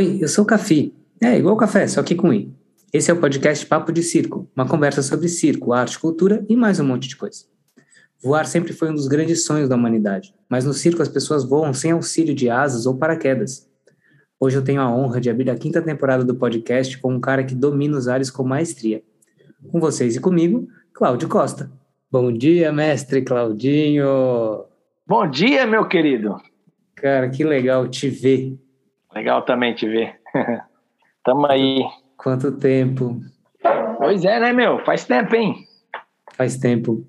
Oi, eu sou o Cafi. É, igual café, só que com I. Esse é o podcast Papo de Circo, uma conversa sobre circo, arte, cultura e mais um monte de coisa. Voar sempre foi um dos grandes sonhos da humanidade, mas no circo as pessoas voam sem auxílio de asas ou paraquedas. Hoje eu tenho a honra de abrir a quinta temporada do podcast com um cara que domina os ares com maestria. Com vocês e comigo, Cláudio Costa. Bom dia, mestre Claudinho! Bom dia, meu querido! Cara, que legal te ver. Legal também te ver. Tamo aí. Quanto tempo? Pois é, né, meu? Faz tempo, hein? Faz tempo.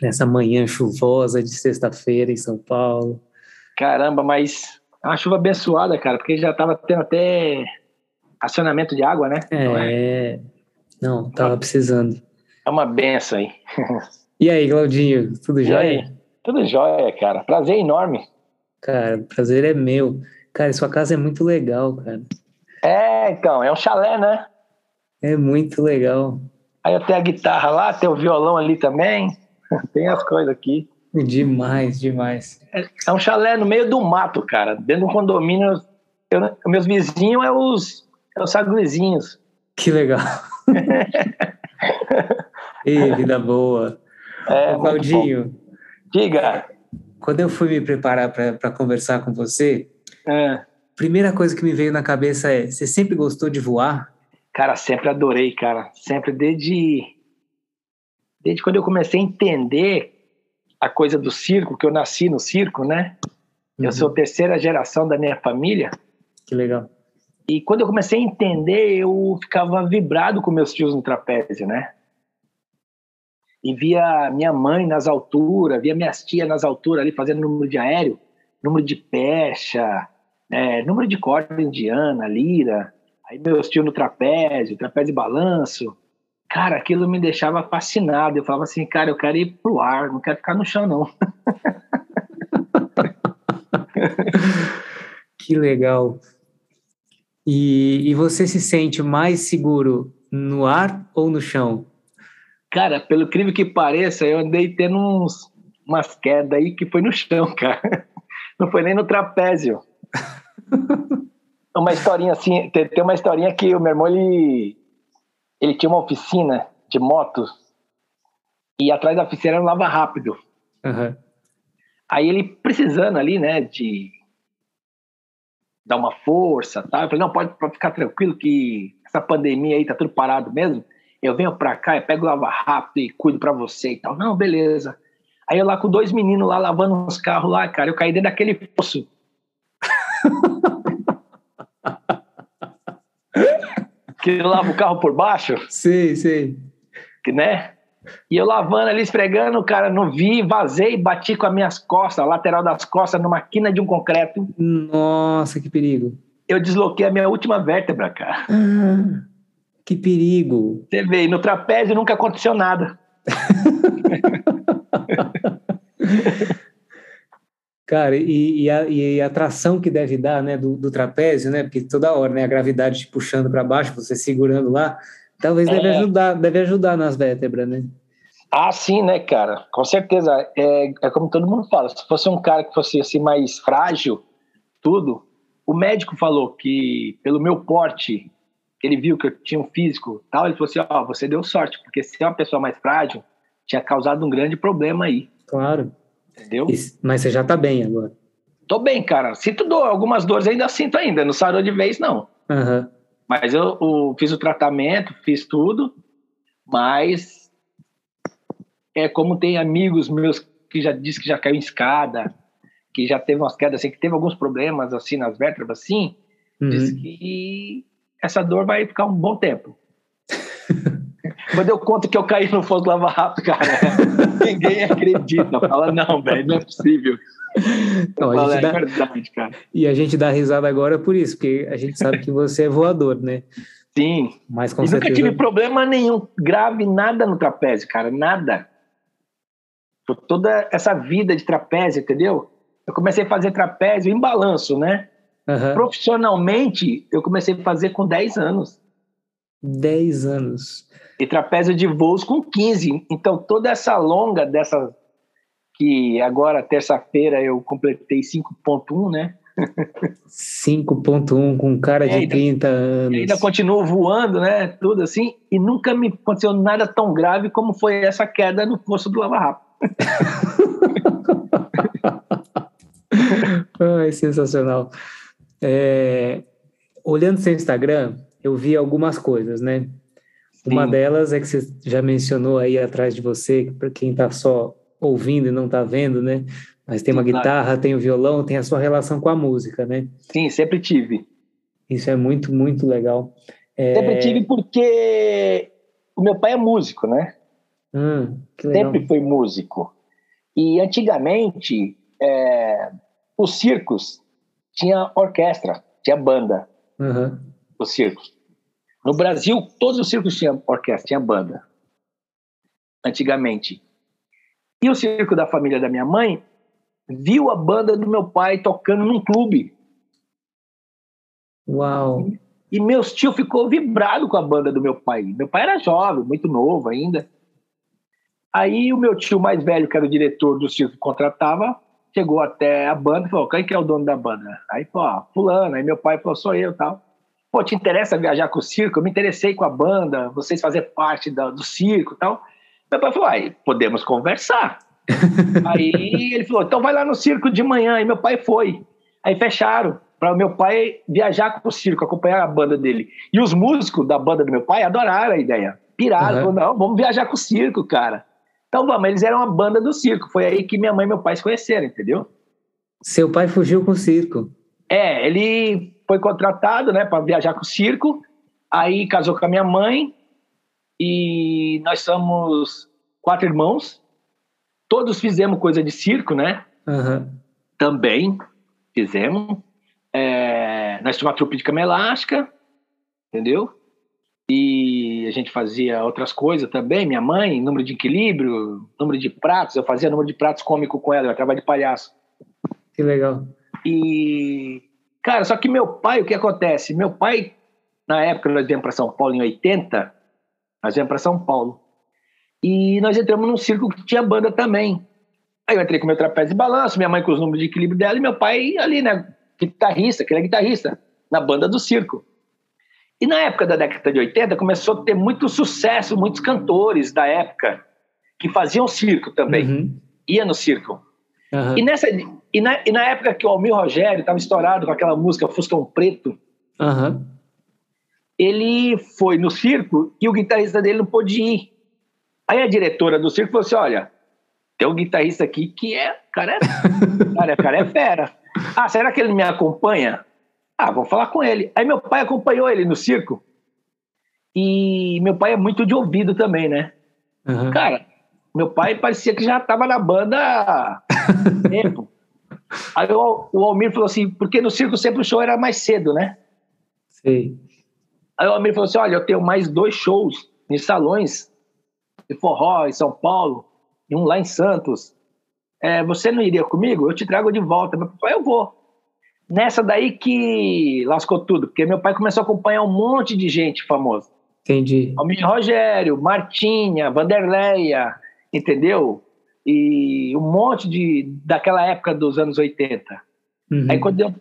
Nessa manhã chuvosa de sexta-feira em São Paulo. Caramba, mas é uma chuva abençoada, cara, porque já tava tendo até acionamento de água, né? É. Não, tava precisando. É uma benção aí. E aí, Claudinho, tudo jóia? Tudo jóia, cara. Prazer enorme. Cara, prazer é meu. Cara, sua casa é muito legal, cara. É, então, é um chalé, né? É muito legal. Aí eu tenho a guitarra lá, tem o violão ali também. tem as coisas aqui. Demais, demais. É um chalé no meio do mato, cara. Dentro de um condomínio. Eu, meus vizinhos é os, é os saguizinhos. Que legal. Ê, vida boa. É, Ô, Claudinho. Diga. quando eu fui me preparar para conversar com você, É. primeira coisa que me veio na cabeça é: você sempre gostou de voar? Cara, sempre adorei, cara. Sempre desde desde quando eu comecei a entender a coisa do circo, que eu nasci no circo, né? Eu Uhum. sou terceira geração da minha família. Que legal. E quando eu comecei a entender, eu ficava vibrado com meus tios no trapézio, né? E via minha mãe nas alturas, via minhas tias nas alturas ali fazendo número de aéreo, número de pecha, é, número de corda indiana, lira. Aí meus tios no trapézio, trapézio e balanço. Cara, aquilo me deixava fascinado. Eu falava assim, cara, eu quero ir pro ar, não quero ficar no chão, não. Que legal. E, e você se sente mais seguro no ar ou no chão? Cara, pelo incrível que pareça, eu andei tendo uns, umas quedas aí que foi no chão, cara. Não foi nem no trapézio. Uma historinha assim, tem, tem uma historinha que o meu irmão, ele, ele tinha uma oficina de motos e atrás da oficina era um lava rápido. Aham. Aí ele precisando ali, né, de dar uma força, tá? Eu falei, não, pode, pode ficar tranquilo que essa pandemia aí tá tudo parado mesmo. Eu venho pra cá, eu pego o lava rápido e cuido pra você e tal. Não, beleza. Aí eu lá com dois meninos lá lavando uns carros lá, cara, eu caí dentro daquele poço. que lava o carro por baixo, Sei, sei. que, né? E eu lavando ali, esfregando, cara, não vi, vazei, bati com as minhas costas, a lateral das costas, numa quina de um concreto. Nossa, que perigo. Eu desloquei a minha última vértebra, cara. Ah, que perigo. Você vê, no trapézio nunca aconteceu nada. Cara, e, e, a, e a tração que deve dar, né, do, do trapézio, né, porque toda hora, né, a gravidade te puxando para baixo, você segurando lá, talvez deve É. ajudar, deve ajudar nas vértebras, né? Ah, sim, né, cara? Com certeza. É, é como todo mundo fala. Se fosse um cara que fosse assim mais frágil, tudo, o médico falou que pelo meu porte, ele viu que eu tinha um físico, tal, ele falou assim, ó, você deu sorte, porque se é uma pessoa mais frágil, tinha causado um grande problema aí, Claro. Entendeu? Mas você já tá bem agora. Tô bem, cara. Sinto dor, algumas dores ainda sinto ainda, não sarou de vez não. Aham. Mas eu, o- fiz o tratamento, fiz tudo, mas é como tem amigos meus que já disse que já caiu em escada, que já teve umas quedas assim, que teve alguns problemas assim nas vértebras assim, Uhum. diz que essa dor vai ficar um bom tempo. Quando eu conto que eu caí no fogo do lava rápido, cara, ninguém acredita. Fala, não, velho, não é possível. A falo, é dá- verdade, cara. E a gente dá risada agora por isso, porque a gente sabe que você é voador, né? Sim, Mas com e nunca certeza. tive problema nenhum grave, nada no trapézio, cara, nada. Por toda essa vida de trapézio, entendeu? Eu comecei a fazer trapézio em balanço, né? Aham. Profissionalmente, eu comecei a fazer com 10 anos. 10 anos. E trapézio de voos com 15. Então, toda essa longa dessa. Que agora, terça-feira, eu completei 5,1, né? 5.1 com cara de É, ainda- 30 anos. ainda continuo voando, né? Tudo assim. E nunca me aconteceu nada tão grave como foi essa queda no poço do Lava Rápido. Ai, sensacional. É, olhando seu Instagram, eu vi algumas coisas, né? Uma Sim. delas é que você já mencionou aí atrás de você, para quem está só ouvindo e não está vendo, né? Mas tem uma guitarra, tem o violão, tem a sua relação com a música, né? Sim, sempre tive. Isso é muito, muito legal. É, Sempre tive porque o meu pai é músico, né? hum. Sempre foi músico. E antigamente, é, os circos tinha orquestra, tinha banda, Aham. os circos. No Brasil, todos os circos tinham orquestra, tinha banda. Antigamente. E o circo da família da minha mãe viu a banda do meu pai tocando num clube. Uau. E meus tio ficou vibrado com a banda do meu pai. Meu pai era jovem, muito novo ainda. Aí o meu tio mais velho, que era o diretor do circo contratava, chegou até a banda e falou: quem que é o dono da banda? Aí falou: ah, fulano. Aí meu pai falou: sou eu tal. Pô, te interessa viajar com o circo? Eu me interessei com a banda, vocês fazer parte da- do circo e tal. Meu pai falou: aí, podemos conversar. Aí ele falou: então vai lá no circo de manhã. E meu pai foi. Aí fecharam para o meu pai viajar com o circo, acompanhar a banda dele. E os músicos da banda do meu pai adoraram a ideia. Piraram, Uhum. não, vamos viajar com o circo, cara. Então vamos, eles eram a banda do circo. Foi aí que minha mãe e meu pai se conheceram, entendeu? Seu pai fugiu com o circo. É, ele foi contratado, né, para viajar com o circo. Aí casou com a minha mãe e nós somos quatro irmãos. Todos fizemos coisa de circo, né? Aham. Também fizemos. É, nós tínhamos uma trupe de cama elástica, entendeu? E a gente fazia outras coisas também. Minha mãe, número de equilíbrio, número de pratos. Eu fazia número de pratos cômico com ela, eu trabalho de palhaço. Que legal. E, cara, só que meu pai, o que acontece? Meu pai, na época, nós viemos para São Paulo em 80, nós viemos para São Paulo. E nós entramos num circo que tinha banda também. Aí eu entrei com meu trapézio de balanço, minha mãe com os números de equilíbrio dela e meu pai ali, né? Guitarrista, que ele é guitarrista, na banda do circo. E na época da década de 80 começou a ter muito sucesso, muitos cantores da época que faziam circo também, Uhum. ia no circo. Aham. E, nessa, e, na, e na época que o Almir Rogério estava estourado com aquela música Fuscão Preto, Aham. ele foi no circo e o guitarrista dele não pôde ir. Aí a diretora do circo falou assim: olha, tem um guitarrista aqui que é. Cara, é, cara, cara é fera. Ah, será que ele me acompanha? Ah, vou falar com ele. Aí meu pai acompanhou ele no circo. E meu pai é muito de ouvido também, né? Aham. Cara, meu pai parecia que já estava na banda há tempo. Aí o, o Almir falou assim, porque no circo sempre o show era mais cedo, né? Sei. Aí o Almir falou assim, olha, eu tenho mais dois shows em salões de forró em São Paulo e um lá em Santos. É, você não iria comigo? Eu te trago de volta. Meu pai, eu vou. Nessa daí que lascou tudo, porque meu pai começou a acompanhar um monte de gente famosa. Entendi. Almir Rogério, Martinha, Vanderleia, entendeu? E um monte de daquela época dos anos 80. Uhum. Aí quando eu,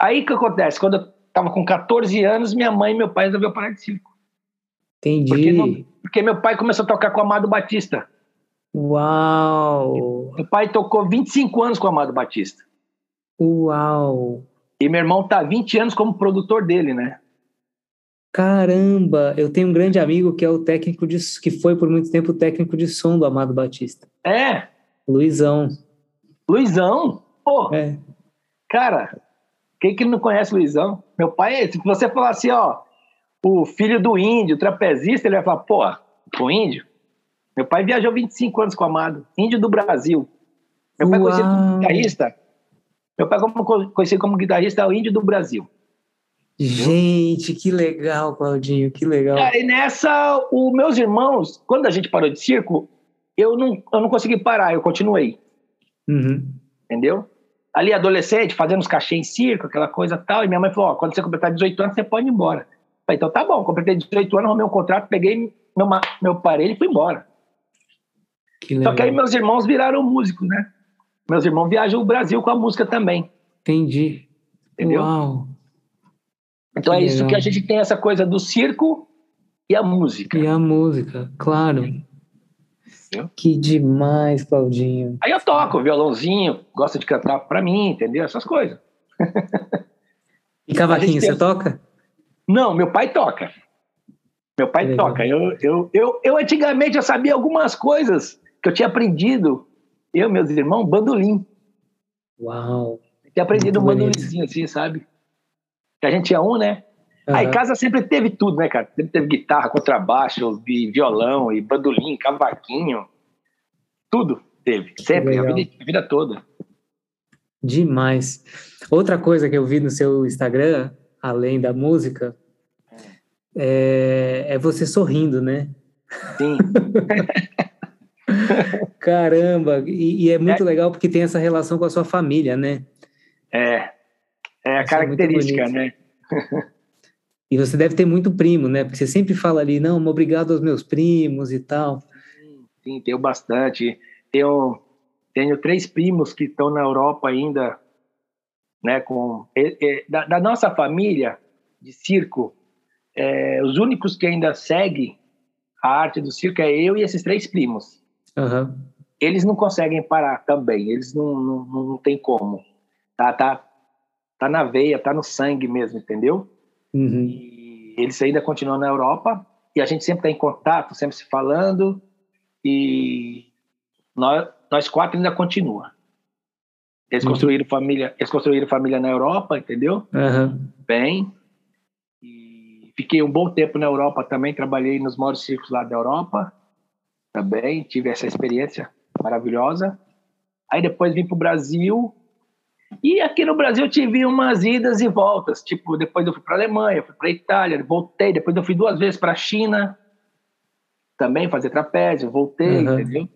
aí que acontece? Quando eu tava com 14 anos, minha mãe e meu pai resolveram parar de circo. Entendi. Porque, não- porque meu pai começou a tocar com o Amado Batista. Uau! Meu pai tocou 25 anos com o Amado Batista. Uau! E meu irmão tá há 20 anos como produtor dele, né? Caramba! Eu tenho um grande amigo que é o técnico de que foi por muito tempo o técnico de som do Amado Batista. É, Luizão. Luizão. Pô, É. cara, quem que não conhece o Luizão? Meu pai, se você falar assim, ó, o filho do índio, trapezista, ele vai falar, pô, o índio? Meu pai viajou 25 anos com o Amado, índio do Brasil. Meu pai conhecido como Uau. guitarrista. Meu pai como, conhecido como guitarrista é o índio do Brasil. Gente, que legal, Claudinho, que legal. Cara, e nessa, os meus irmãos, quando a gente parou de circo, eu não, eu não consegui parar, eu continuei, Uhum. entendeu? Ali, adolescente, fazendo os cachê em circo, aquela coisa tal, e minha mãe falou, ó, quando você completar 18 anos, você pode ir embora. Eu falei, então tá bom, completei 18 anos, arrumei um contrato, peguei meu, meu aparelho e fui embora. Que Só legal. que aí meus irmãos viraram músicos, né? Meus irmãos viajam o Brasil com a música também. Entendi. Entendeu? Uau. Então Que é isso legal. que a gente tem essa coisa do circo e a música. E a música, claro. Que demais, Claudinho. Aí eu toco violãozinho, gosto de cantar pra mim, entendeu? Essas coisas. E cavaquinho, gente tem- você toca? Não, meu pai toca. Meu pai Legal. toca. Eu, eu, eu, eu antigamente eu sabia algumas coisas que eu tinha aprendido, eu e meus irmãos, bandolim. Uau. Eu tinha aprendido um bandolimzinho assim, sabe? Que a gente tinha um, né? Aí em Aham. casa sempre teve tudo, né, cara? Sempre teve guitarra, contrabaixo, violão, e bandolim, cavaquinho. Tudo teve. Sempre, a vida, a vida toda. Demais. Outra coisa que eu vi no seu Instagram, além da música, é, é você sorrindo, né? Sim. Caramba! E, e é muito legal porque tem essa relação com a sua família, né? É. É a Isso é característica, bonito. né? E você deve ter muito primo, né? Porque você sempre fala ali, não, obrigado aos meus primos e tal. Sim, tenho bastante. Tenho, tenho três primos que estão na Europa ainda, né? Com e- da, da nossa família de circo, é, os únicos que ainda seguem a arte do circo é eu e esses três primos. Aham. Eles não conseguem parar também. Eles não, não, não, não tem como. Tá, tá, tá na veia, tá no sangue mesmo, entendeu? Uhum. E eles ainda continuam na Europa e a gente sempre está em contato, sempre se falando e nós, nós quatro ainda continua. Eles Muito- construíram família, eles construíram família na Europa, entendeu? Aham. Bem. E fiquei um bom tempo na Europa também, trabalhei nos maiores circos lá da Europa. Também tive essa experiência maravilhosa. Aí depois vim para o Brasil. E aqui no Brasil eu tive umas idas e voltas. Tipo, depois eu fui para Alemanha, fui para Itália, voltei. Depois eu fui duas vezes para a China também fazer trapézio, voltei, Uhum. entendeu?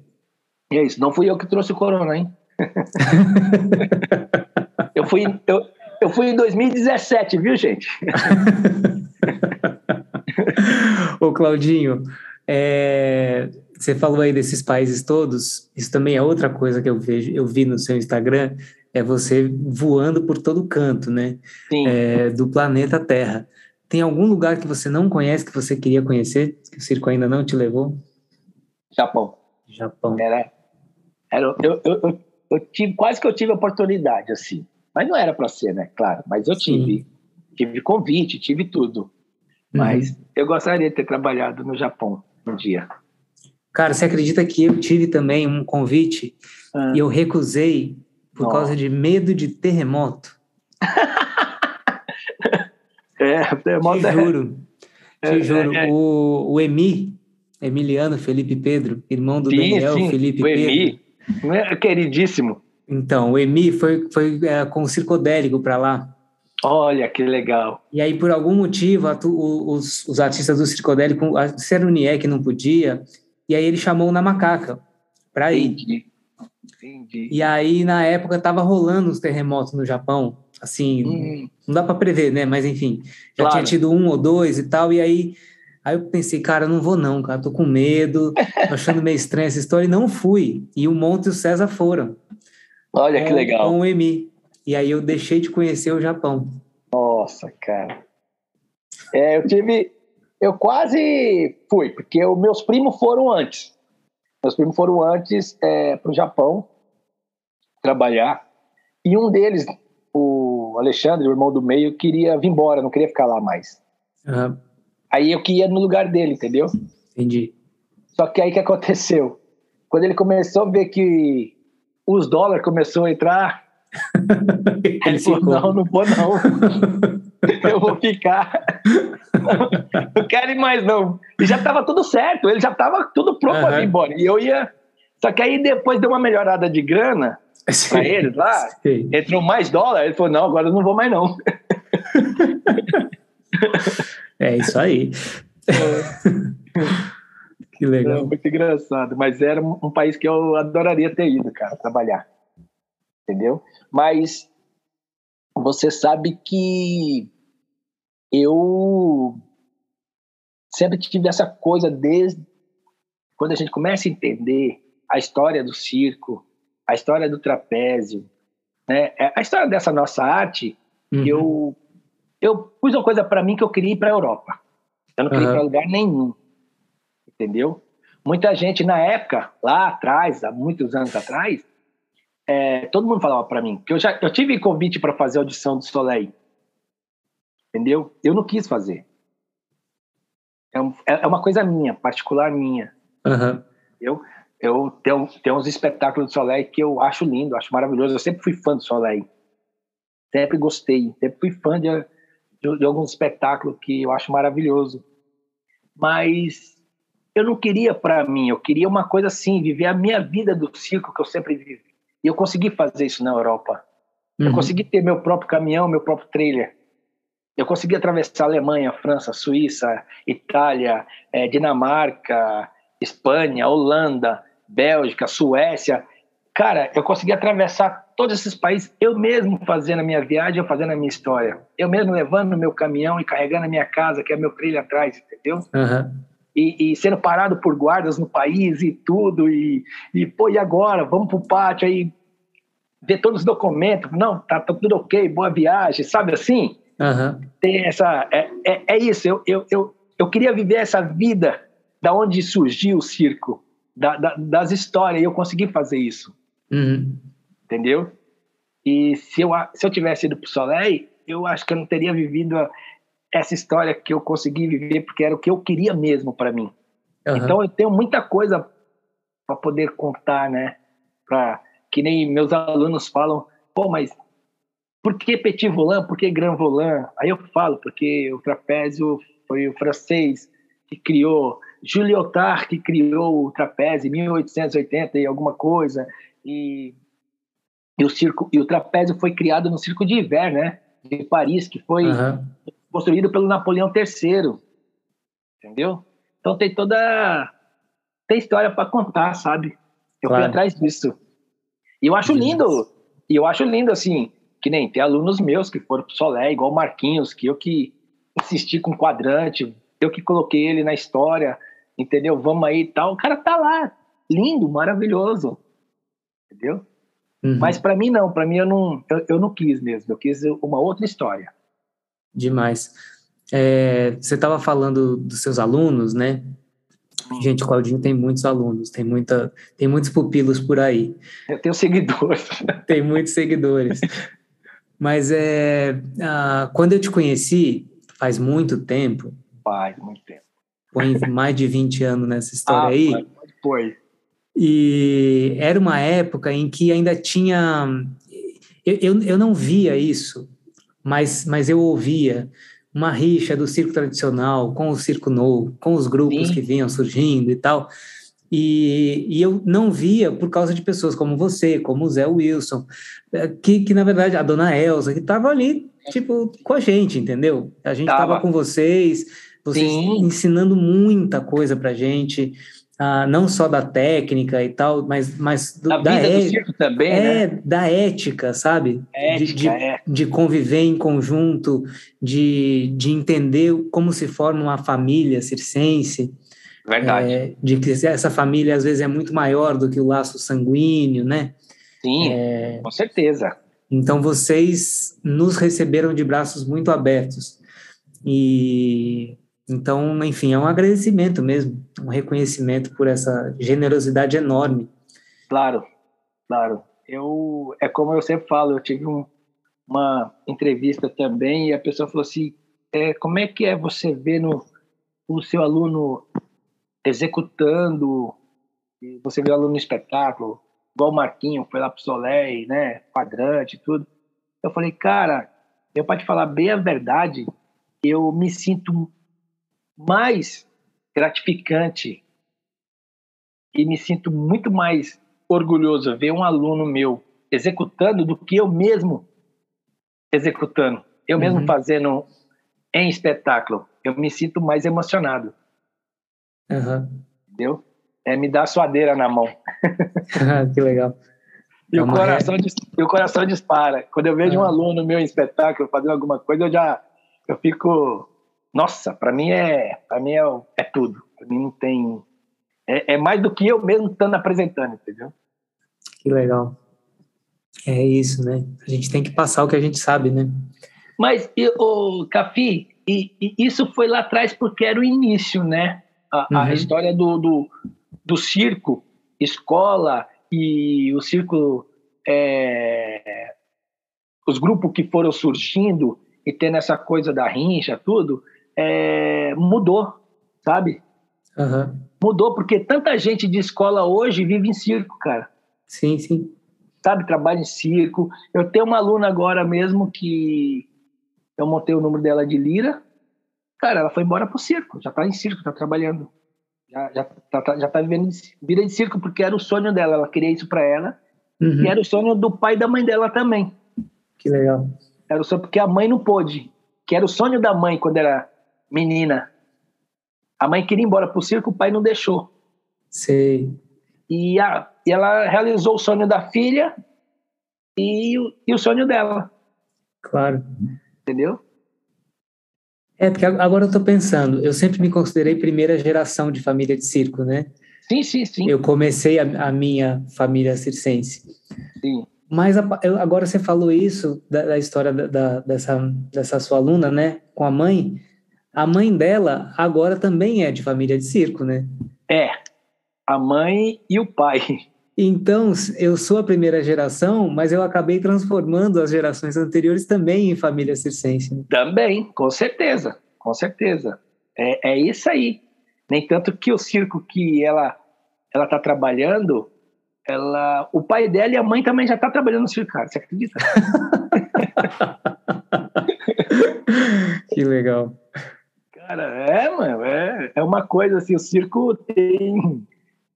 E é isso. Não fui eu que trouxe o corona, hein? eu fui, eu, eu fui em 2017, viu, gente? Ô, Claudinho, é, você falou aí desses países todos, isso também é outra coisa que eu vejo, eu vi no seu Instagram, é você voando por todo canto, né? Sim. É, do planeta Terra. Tem algum lugar que você não conhece, que você queria conhecer, que o circo ainda não te levou? Japão. Japão. Era, era, eu, eu, eu, eu tive, quase que eu tive a oportunidade, assim. Mas não era para ser, né? Claro. Mas eu Sim. tive. Tive convite, tive tudo. Mas Uhum. eu gostaria de ter trabalhado no Japão um dia. Cara, você acredita que eu tive também um convite Ah, e eu recusei por causa de medo de terremoto? É, terremoto Te é- juro. Te é- juro. é- O, o Emi, Emiliano Felipe Pedro, irmão do Sim, Daniel sim, Felipe o Pedro. Emi, é queridíssimo. Então, o Emi foi, foi é, com o circodélico para lá. Olha que legal. E aí, por algum motivo, os, os artistas do circodélico, a Serunier que não podia, e aí ele chamou Na Macaca para ir. Entendi. Entendi. E aí, na época, tava rolando os terremotos no Japão. Assim, Hum, não dá para prever, né? Mas enfim, já Claro. tinha tido um ou dois e tal. E aí, aí eu pensei, cara, não vou não, cara, tô com medo, tô achando meio estranha essa história. E não fui. E o Monte e o César foram. olha que com- legal. Com o Emi. E aí eu deixei de conhecer o Japão. Nossa, cara. É, eu tive. Eu quase fui, porque os meus primos foram antes. Meus primos foram antes é, para o Japão trabalhar. E um deles, o Alexandre, o irmão do meio, queria vir embora, não queria ficar lá mais. Ah, Aí eu que ia no lugar dele, entendeu? entendi. Só que aí o que aconteceu? Quando ele começou a ver que os dólares começou a entrar, Ele ele falou, ficou. não, não vou não. eu vou ficar. não quero ir mais, não. E já estava tudo certo, ele já estava tudo pronto para Aham. vir embora. E eu ia. Só que aí depois deu uma melhorada de grana para eles lá, Sei. entrou mais dólar, ele falou: não, agora eu não vou mais, não. É isso aí. que É legal. muito engraçado. Mas era um país que eu adoraria ter ido, cara, trabalhar. Entendeu? Mas você sabe que eu sempre tive essa coisa desde quando a gente começa a entender a história do circo, a história do trapézio, né? É, A história dessa nossa arte, Uhum. Eu, eu pus uma coisa para mim que eu queria ir para a Europa. Eu não queria uhum. ir para lugar nenhum. Entendeu? Muita gente na época, lá atrás, há muitos anos atrás, é, todo mundo falava para mim que eu já eu tive convite para fazer audição do Soleil. Entendeu? Eu não quis fazer. É, um, é, é uma coisa minha, particular minha. Uhum. Eu, eu tenho, tenho uns espetáculos do Soleil que eu acho lindo, acho maravilhoso. Eu sempre fui fã do Soleil. Sempre gostei. Sempre fui fã de, de, de alguns espetáculos que eu acho maravilhoso. Mas eu não queria para mim, eu queria uma coisa assim, viver a minha vida do circo que eu sempre vivi. E eu consegui fazer isso na Europa. Uhum. Eu consegui ter meu próprio caminhão, meu próprio trailer. Eu consegui atravessar Alemanha, França, Suíça, Itália, é, Dinamarca, Espanha, Holanda, Bélgica, Suécia. Cara, eu consegui atravessar todos esses países, eu mesmo fazendo a minha viagem, eu fazendo a minha história. Eu mesmo levando o meu caminhão e carregando a minha casa, que é meu trilho atrás, entendeu? Uhum. E, e, sendo parado por guardas no país e tudo, e, e pô, e agora? Vamos pro pátio aí, ver todos os documentos. Não, tá, tá tudo ok, boa viagem, sabe assim? Uhum. Tem essa. É, é, é, isso, eu, eu, eu, eu queria viver essa vida da onde surgiu o circo, da, da, das histórias, e eu consegui fazer isso. Uhum. Entendeu? E se eu, se eu tivesse ido pro Soleil, eu acho que eu não teria vivido essa história que eu consegui viver porque era o que eu queria mesmo para mim. Uhum. Então eu tenho muita coisa para poder contar, né? Para que nem meus alunos falam, pô, mas por que petit volant? Por que grand volant? Aí eu falo porque o trapézio foi o francês que criou, Jules Otard que criou o trapézio em 1880 e alguma coisa e, e o circo e o trapézio foi criado no circo de Hiver, né? De Paris, que foi uhum construído pelo Napoleão III. Entendeu? Então tem toda. Tem história para contar, sabe? Eu claro. fui atrás disso. E eu acho lindo. E eu acho lindo, assim, que nem tem alunos meus que foram pro Solé, igual o Marquinhos, que eu que insisti com quadrante, eu que coloquei ele na história, entendeu? Vamos aí e tal. O cara tá lá, lindo, maravilhoso. Entendeu? Uhum. Mas para mim não, para mim eu não, eu, eu não quis mesmo, eu quis uma outra história. Demais. É, você estava falando dos seus alunos, né? Gente, o Claudinho tem muitos alunos, tem, muita, tem muitos pupilos por aí. Eu tenho seguidores. Tem muitos seguidores. Mas é, quando eu te conheci, faz muito tempo. Faz muito tempo. Põe mais de 20 anos nessa história ah, aí. Foi. E era uma época em que ainda tinha. Eu, eu, eu não via isso mas, mas eu ouvia uma rixa do circo tradicional com o circo novo, com os grupos Sim. que vinham surgindo e tal. E, e, eu não via por causa de pessoas como você, como o Zé Wilson, eh, que, que na verdade, a dona Elza, que estava ali, tipo, com a gente, entendeu? A gente estava com vocês, vocês Sim. ensinando muita coisa pra gente ah, não só da técnica e tal, mas, mas do, da, da vida é, também, é, né? da ética, sabe? Ética, de, de, é. de, conviver em conjunto, de, de entender como se forma uma família circense. Verdade. É, de que essa família às vezes é muito maior do que o laço sanguíneo, né? Sim, é, com certeza. Então vocês nos receberam de braços muito abertos. E então, enfim, é um agradecimento mesmo, um reconhecimento por essa generosidade enorme. Claro, claro. Eu é como eu sempre falo, eu tive um, uma entrevista também e a pessoa falou assim, é, como é que é você ver no, o seu aluno executando, você vê o aluno no espetáculo, igual o Marquinho, foi lá pro Soleil, né, quadrante tudo. Eu falei, cara, eu para te falar bem a verdade, eu me sinto mais gratificante e me sinto muito mais orgulhoso ver um aluno meu executando do que eu mesmo executando. Eu mesmo uhum. fazendo em espetáculo. Eu me sinto mais emocionado. Uhum. Entendeu? É me dar suadeira na mão. que legal. E, é o coração, e o coração dispara. Quando eu vejo uhum. um aluno meu em espetáculo fazendo alguma coisa, eu já eu fico nossa, para mim é, para mim é, é tudo. Para mim não tem é, é, mais do que eu mesmo estando apresentando, entendeu? Que legal. É isso, né? A gente tem que passar o que a gente sabe, né? Mas, o Cafi, e, e, isso foi lá atrás porque era o início, né? A, uhum. a história do, do, do, circo, escola e o circo, é, os grupos que foram surgindo e tendo essa coisa da rincha, tudo, é, mudou, sabe? Uhum. Mudou porque tanta gente de escola hoje vive em circo, cara. Sim, sim. Sabe, trabalha em circo. Eu tenho uma aluna agora mesmo que eu montei o número dela de lira. Cara, ela foi embora pro circo, já tá em circo, tá trabalhando. Já, já, tá, tá já tá vivendo vida de circo, porque era o sonho dela, ela queria isso para ela. Uhum. E era o sonho do pai e da mãe dela também. Que legal. Era o sonho, porque a mãe não pôde. Que era o sonho da mãe quando era menina. A mãe queria ir embora pro circo, o pai não deixou. Sei. E, a, e ela realizou o sonho da filha e, e o sonho dela. Claro. Entendeu? É, porque agora eu estou pensando, eu sempre me considerei primeira geração de família de circo, né? Sim, sim, sim. Eu comecei a, a minha família circense. Sim. Mas a, agora você falou isso, da, da história da, da, dessa, dessa sua aluna, né? Com a mãe. A mãe dela agora também é de família de circo, né? É. A mãe e o pai. Então, eu sou a primeira geração, mas eu acabei transformando as gerações anteriores também em família circense. Né? Também, com certeza, com certeza. É, é isso aí. Nem tanto que o circo que ela ela está trabalhando, ela, o pai dela e a mãe também já tá trabalhando no circo, cara. Você acredita? que legal. Cara, é, mano, é, é uma coisa assim, o circo tem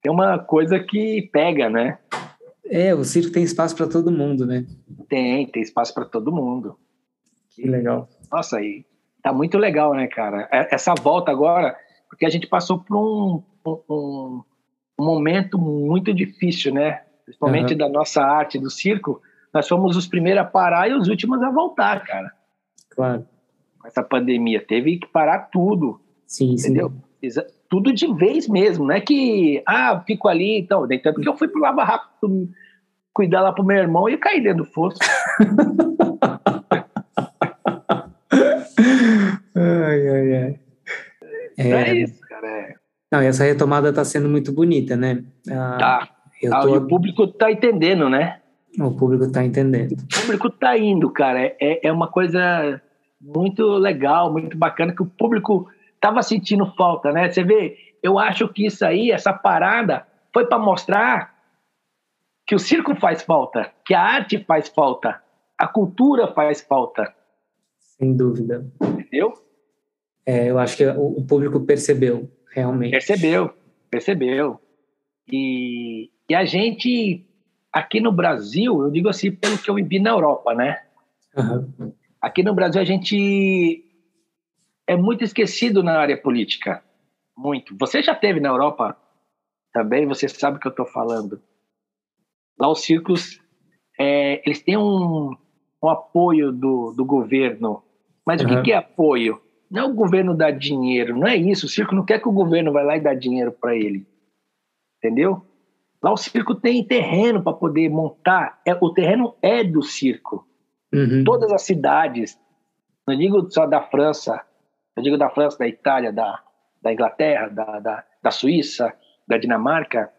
tem uma coisa que pega, né? É, o circo tem espaço para todo mundo, né? Tem, tem espaço para todo mundo. Que legal. Nossa, aí tá muito legal, né, cara? É, essa volta agora, porque a gente passou por um, um, um momento muito difícil, né? Principalmente uhum. da nossa arte do circo. Nós fomos os primeiros a parar e os últimos a voltar, cara. Claro. Essa pandemia. Teve que parar tudo. Sim, entendeu? sim tudo de vez mesmo, não é que, ah, fico ali, então, tanto que eu fui pro Lava Rápido cuidar lá pro meu irmão e caí dentro do fosso. ai, ai, ai. É, é isso, cara. É. Não, essa retomada tá sendo muito bonita, né? Ah, tá. Ah, tô... o público tá entendendo, né? O público tá entendendo. O público tá indo, cara. É, é uma coisa muito legal, muito bacana que o público estava sentindo falta, né? Você vê, eu acho que isso aí, essa parada, foi para mostrar que o circo faz falta, que a arte faz falta, a cultura faz falta. Sem dúvida. Entendeu? É, eu acho que o, público percebeu, realmente. Percebeu, percebeu. E, e a gente, aqui no Brasil, eu digo assim, pelo que eu vivi na Europa, né? Uhum. Aqui no Brasil, a gente é muito esquecido na área política. Muito. Você já teve na Europa também, você sabe o que eu estou falando. Lá os círculos, é, eles têm um, um apoio do, do governo. Mas uhum. o que, que é apoio? Não é o governo dar dinheiro, não é isso. O circo não quer que o governo vá lá e dá dinheiro para ele. Entendeu? Lá o circo tem terreno para poder montar. É, o terreno é do circo. Uhum. Todas as cidades, não digo só da França, eu digo da França, da Itália, da, da Inglaterra, da, da, da Suíça, da Dinamarca,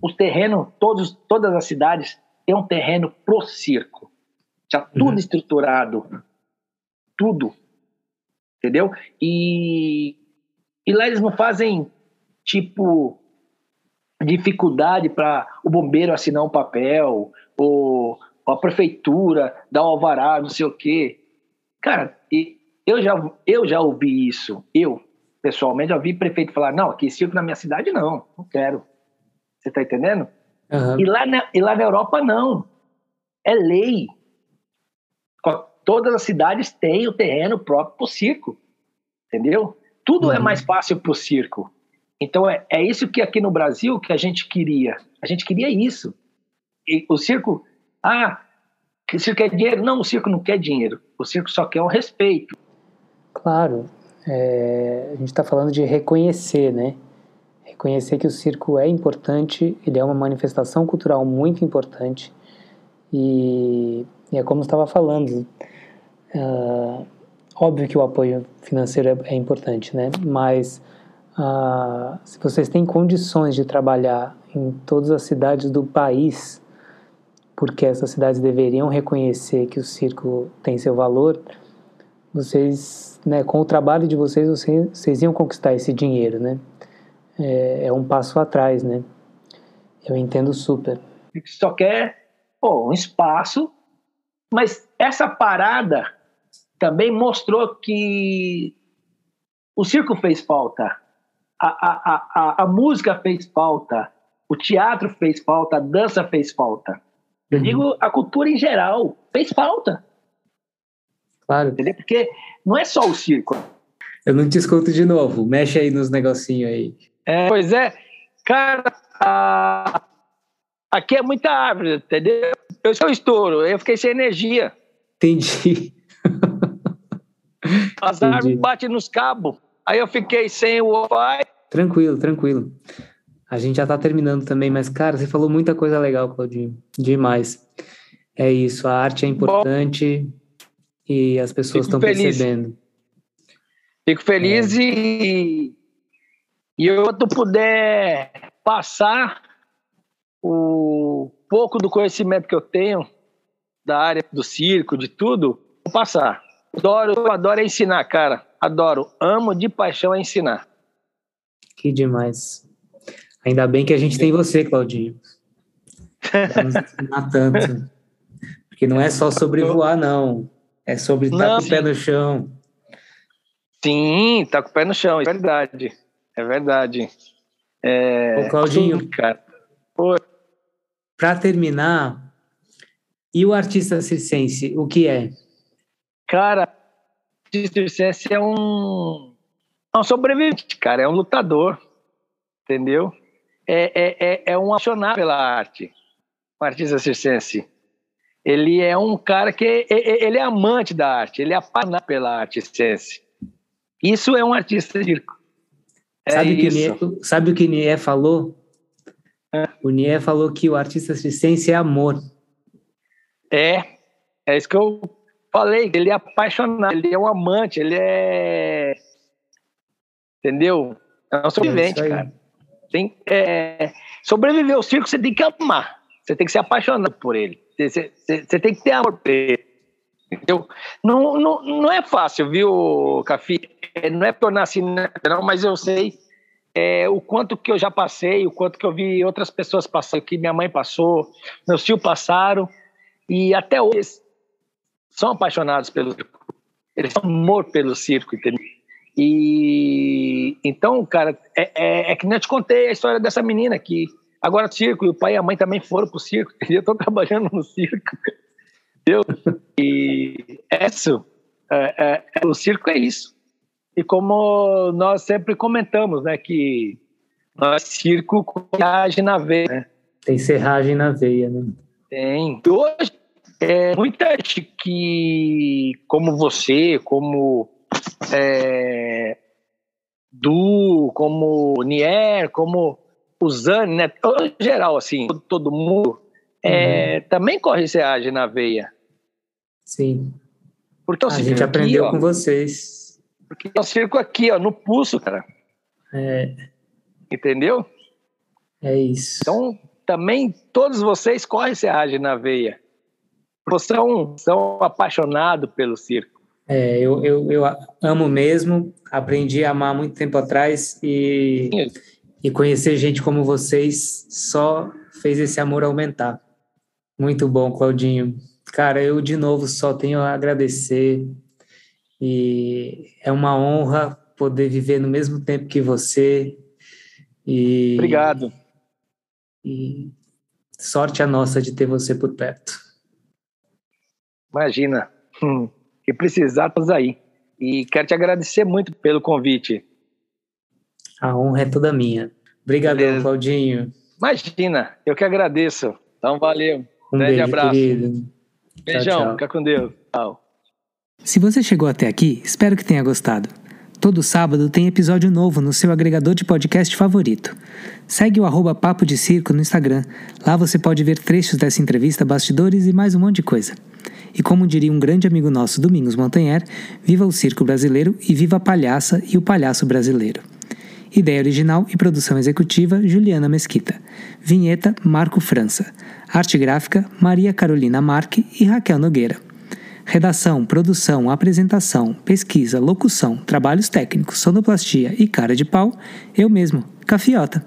os terrenos, todos, todas as cidades têm um terreno pro circo. Já tudo uhum. estruturado. Tudo. Entendeu? E, e lá eles não fazem, tipo, dificuldade para o bombeiro assinar um papel, ou, ou a prefeitura dar um alvará, não sei o quê. Cara, e eu já, eu já ouvi isso, eu, pessoalmente, já ouvi prefeito falar, não, aqui circo na minha cidade não, não quero. Você está entendendo? Uhum. E, lá na, e lá na Europa não. É lei. Todas as cidades têm o terreno próprio para o circo. Entendeu? Tudo é uhum. é mais fácil para o circo. Então é, é isso que aqui no Brasil que a gente queria. A gente queria isso. E o circo, ah, o circo quer dinheiro? Não, o circo não quer dinheiro. O circo só quer o respeito. Claro, é, a gente está falando de reconhecer, né? Reconhecer que o circo é importante, ele é uma manifestação cultural muito importante e, e é como estava falando, Uh, óbvio que o apoio financeiro é, é importante, né? Mas uh, se vocês têm condições de trabalhar em todas as cidades do país, porque essas cidades deveriam reconhecer que o circo tem seu valor, vocês, né, com o trabalho de vocês, vocês, vocês iam conquistar esse dinheiro, né? É, é um passo atrás, né? Eu entendo super. Só quer pô, um espaço, mas essa parada também mostrou que o circo fez falta, a, a, a, a música fez falta, o teatro fez falta, a dança fez falta. Eu uhum. digo a cultura em geral fez falta. Claro. Entendeu? Porque não é só o circo. Eu não te escuto de novo. Mexe aí nos negocinhos aí. É, pois é. Cara, a... aqui é muita árvore, entendeu? Eu sou estouro, eu fiquei sem energia. Entendi. As Entendi. árvores batem nos cabos. Aí eu fiquei sem o Wi-Fi. Tranquilo, tranquilo. A gente já tá terminando também, mas, cara, você falou muita coisa legal, Claudinho. Demais. É isso, a arte é importante Bom, e as pessoas estão percebendo. Fico feliz é. e, e eu tu puder passar o pouco do conhecimento que eu tenho da área do circo, de tudo, vou passar. Adoro, eu adoro ensinar, cara. Adoro, amo de paixão a ensinar. Que demais. Ainda bem que a gente tem você, Claudinho. Pra nos ensinar tanto. Porque não é só sobre voar, não. É sobre estar não, com o pé no chão. Sim, tá com o pé no chão, é verdade. É verdade. É... Ô, Claudinho, cara. Para terminar, e o artista circense, o que é? Cara, o artista circense é um, é um sobrevivente, cara, é um lutador, entendeu? É, é, é, é um apaixonado pela arte, o artista circense. Ele é um cara que ele é amante da arte, ele é apaixonado pela arte circense. Isso é um artista circo. É sabe, isso. Que sabe o que Nier falou? É. O Nier falou que o artista circense é amor. É, é isso que eu falei. Ele é apaixonado, ele é um amante, ele é. Entendeu? É um sobrevivente, é cara. Tem, é... Sobreviver ao circo, você tem que amar. Você tem que ser apaixonado por ele. Você, você, você tem que ter amor por ele. Entendeu? Não, não, não é fácil, viu, Cafi? É, não é tornar assim, não, mas eu sei é, o quanto que eu já passei, o quanto que eu vi outras pessoas passando, que minha mãe passou, meus tios passaram, e até hoje são apaixonados pelo circo. Eles têm amor pelo circo, entendeu? E então, cara, é, é, é que nem eu te contei a história dessa menina que agora o circo, e o pai e a mãe também foram pro circo, entendeu? Estão trabalhando no circo, entendeu? E é isso, é, é, o circo é isso. E como nós sempre comentamos, né, que nós circo com serragem na veia, né? Tem serragem na veia, né? Tem. E hoje, é, muita gente que, como você, como é, Du, como Nier, como o Zane, né? Em geral, assim, todo, todo mundo, é, uhum. também corre serragem na veia. Sim. Porque a gente aprendeu aqui, com ó, vocês. Porque é o circo aqui, ó, no pulso, cara. É. Entendeu? É isso. Então, também todos vocês correm serragem na veia. Vocês são, são apaixonados pelo circo. É, eu, eu, eu amo mesmo, aprendi a amar muito tempo atrás e, e conhecer gente como vocês só fez esse amor aumentar. Muito bom, Claudinho. Cara, eu de novo só tenho a agradecer e é uma honra poder viver no mesmo tempo que você. E, Obrigado. E sorte a nossa de ter você por perto. Imagina. Hum, que precisar, estamos aí. E quero te agradecer muito pelo convite. A honra é toda minha. Obrigado, Claudinho. Imagina, eu que agradeço. Então, valeu. Um Grande beijo, abraço. Querido. Beijão, tchau, tchau. fica com Deus. Tchau. Se você chegou até aqui, espero que tenha gostado. Todo sábado tem episódio novo no seu agregador de podcast favorito. Segue o arroba Papo de Circo no Instagram. Lá você pode ver trechos dessa entrevista, bastidores e mais um monte de coisa. E como diria um grande amigo nosso, Domingos Montanher, viva o circo brasileiro e viva a palhaça e o palhaço brasileiro. Ideia original e produção executiva Juliana Mesquita. Vinheta Marco França. Arte gráfica Maria Carolina Marque e Raquel Nogueira. Redação, produção, apresentação, pesquisa, locução, trabalhos técnicos, sonoplastia e cara de pau, eu mesmo, Cafiota.